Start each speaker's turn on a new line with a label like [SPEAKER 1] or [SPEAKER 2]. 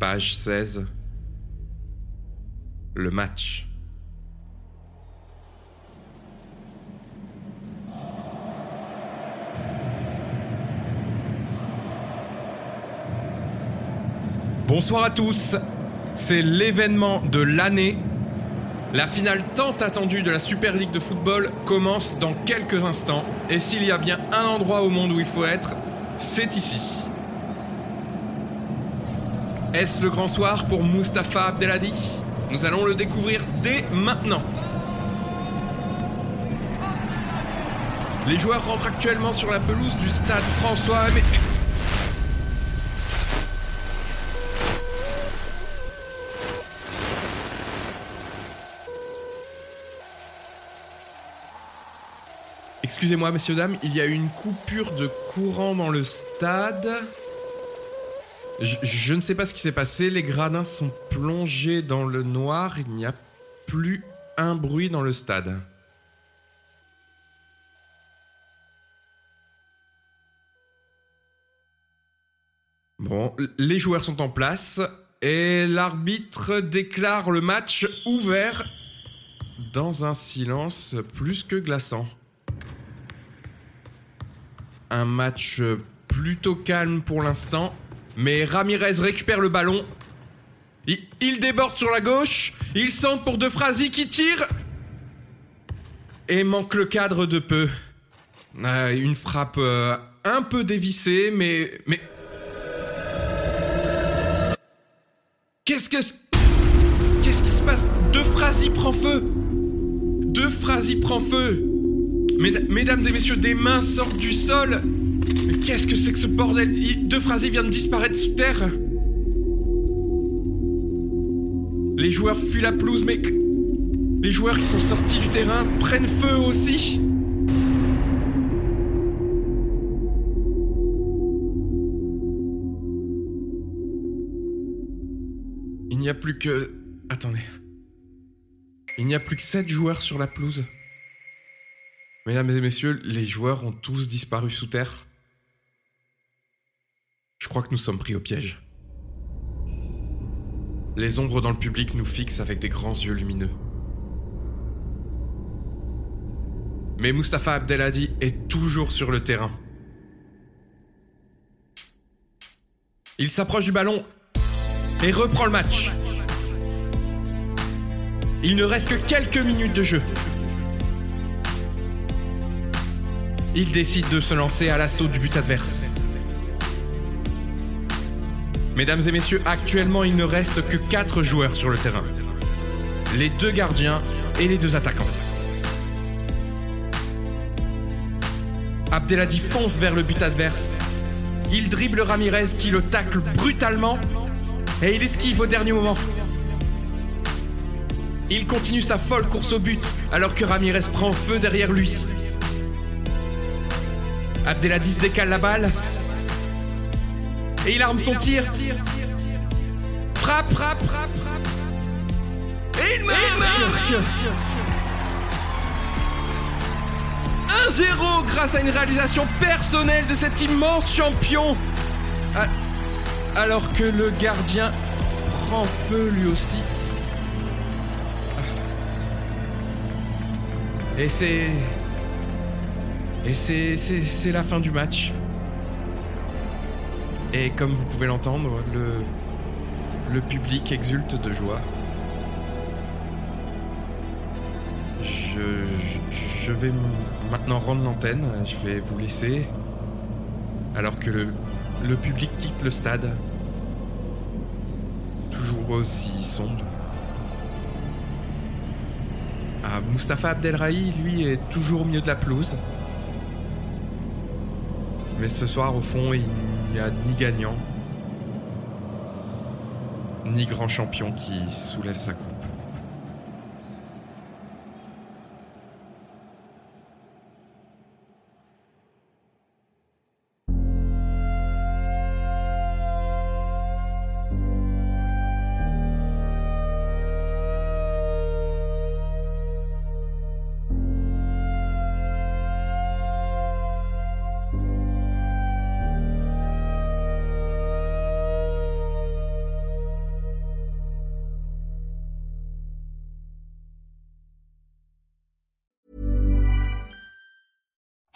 [SPEAKER 1] Page 16. Le match. Bonsoir à tous. C'est l'événement de l'année. La finale tant attendue de la Super League de football commence dans quelques instants. Et s'il y a bien un endroit au monde où il faut être, c'est ici. Est-ce le grand soir pour Mustapha Abdelhadi? Nous allons le découvrir dès maintenant. Les joueurs rentrent actuellement sur la pelouse du stade François. Mais... Excusez-moi, messieurs, dames, il y a eu une coupure de courant dans le stade. Je, ne sais pas ce qui s'est passé, les gradins sont plongés dans le noir, il n'y a plus un bruit dans le stade. Bon, les joueurs sont en place et l'arbitre déclare le match ouvert dans un silence plus que glaçant. Un match plutôt calme pour l'instant, mais Ramirez récupère le ballon. Il, déborde sur la gauche, il centre pour De qui tire. Et manque le cadre de peu. Euh, une frappe euh, un peu dévissée, mais mais Qu'est-ce que Qu'est-ce qui se passe? De prend feu. De prend feu. Mesdames et messieurs, des mains sortent du sol qu'est-ce que c'est que ce bordel? Il- De Frasi vient de disparaître sous terre Les joueurs fuient la pelouse, mais... Les joueurs qui sont sortis du terrain prennent feu aussi Il n'y a plus que... Attendez. Il n'y a plus que 7 joueurs sur la pelouse. Mesdames et messieurs, les joueurs ont tous disparu sous terre. Je crois que nous sommes pris au piège. Les ombres dans le public nous fixent avec des grands yeux lumineux. Mais Mustapha Abdelhadi est toujours sur le terrain. Il s'approche du ballon et reprend le match. Il ne reste que quelques minutes de jeu. Il décide de se lancer à l'assaut du but adverse. Mesdames et messieurs, actuellement il ne reste que 4 joueurs sur le terrain. Les deux gardiens et les deux attaquants. Abdelhadi fonce vers le but adverse. Il dribble Ramirez qui le tacle brutalement et il esquive au dernier moment. Il continue sa folle course au but alors que Ramirez prend feu derrière lui. Abdelhadis décale la balle et il arme son tir. Frappe, frappe, frappe, frappe. Et il marque 1-0 grâce à une réalisation personnelle de cet immense champion. Ah, alors que le gardien prend feu lui aussi. Et c'est... Et c'est, c'est, c'est la fin du match. Et comme vous pouvez l'entendre, le, le public exulte de joie. Je, je, vais maintenant rendre l'antenne, je vais vous laisser. Alors que le, le public quitte le stade. Toujours aussi sombre. Ah, Mustapha Abdelrahi, lui, est toujours au milieu de la pelouse. Mais ce soir, au fond, il n'y a ni gagnant, ni grand champion qui soulève sa coupe.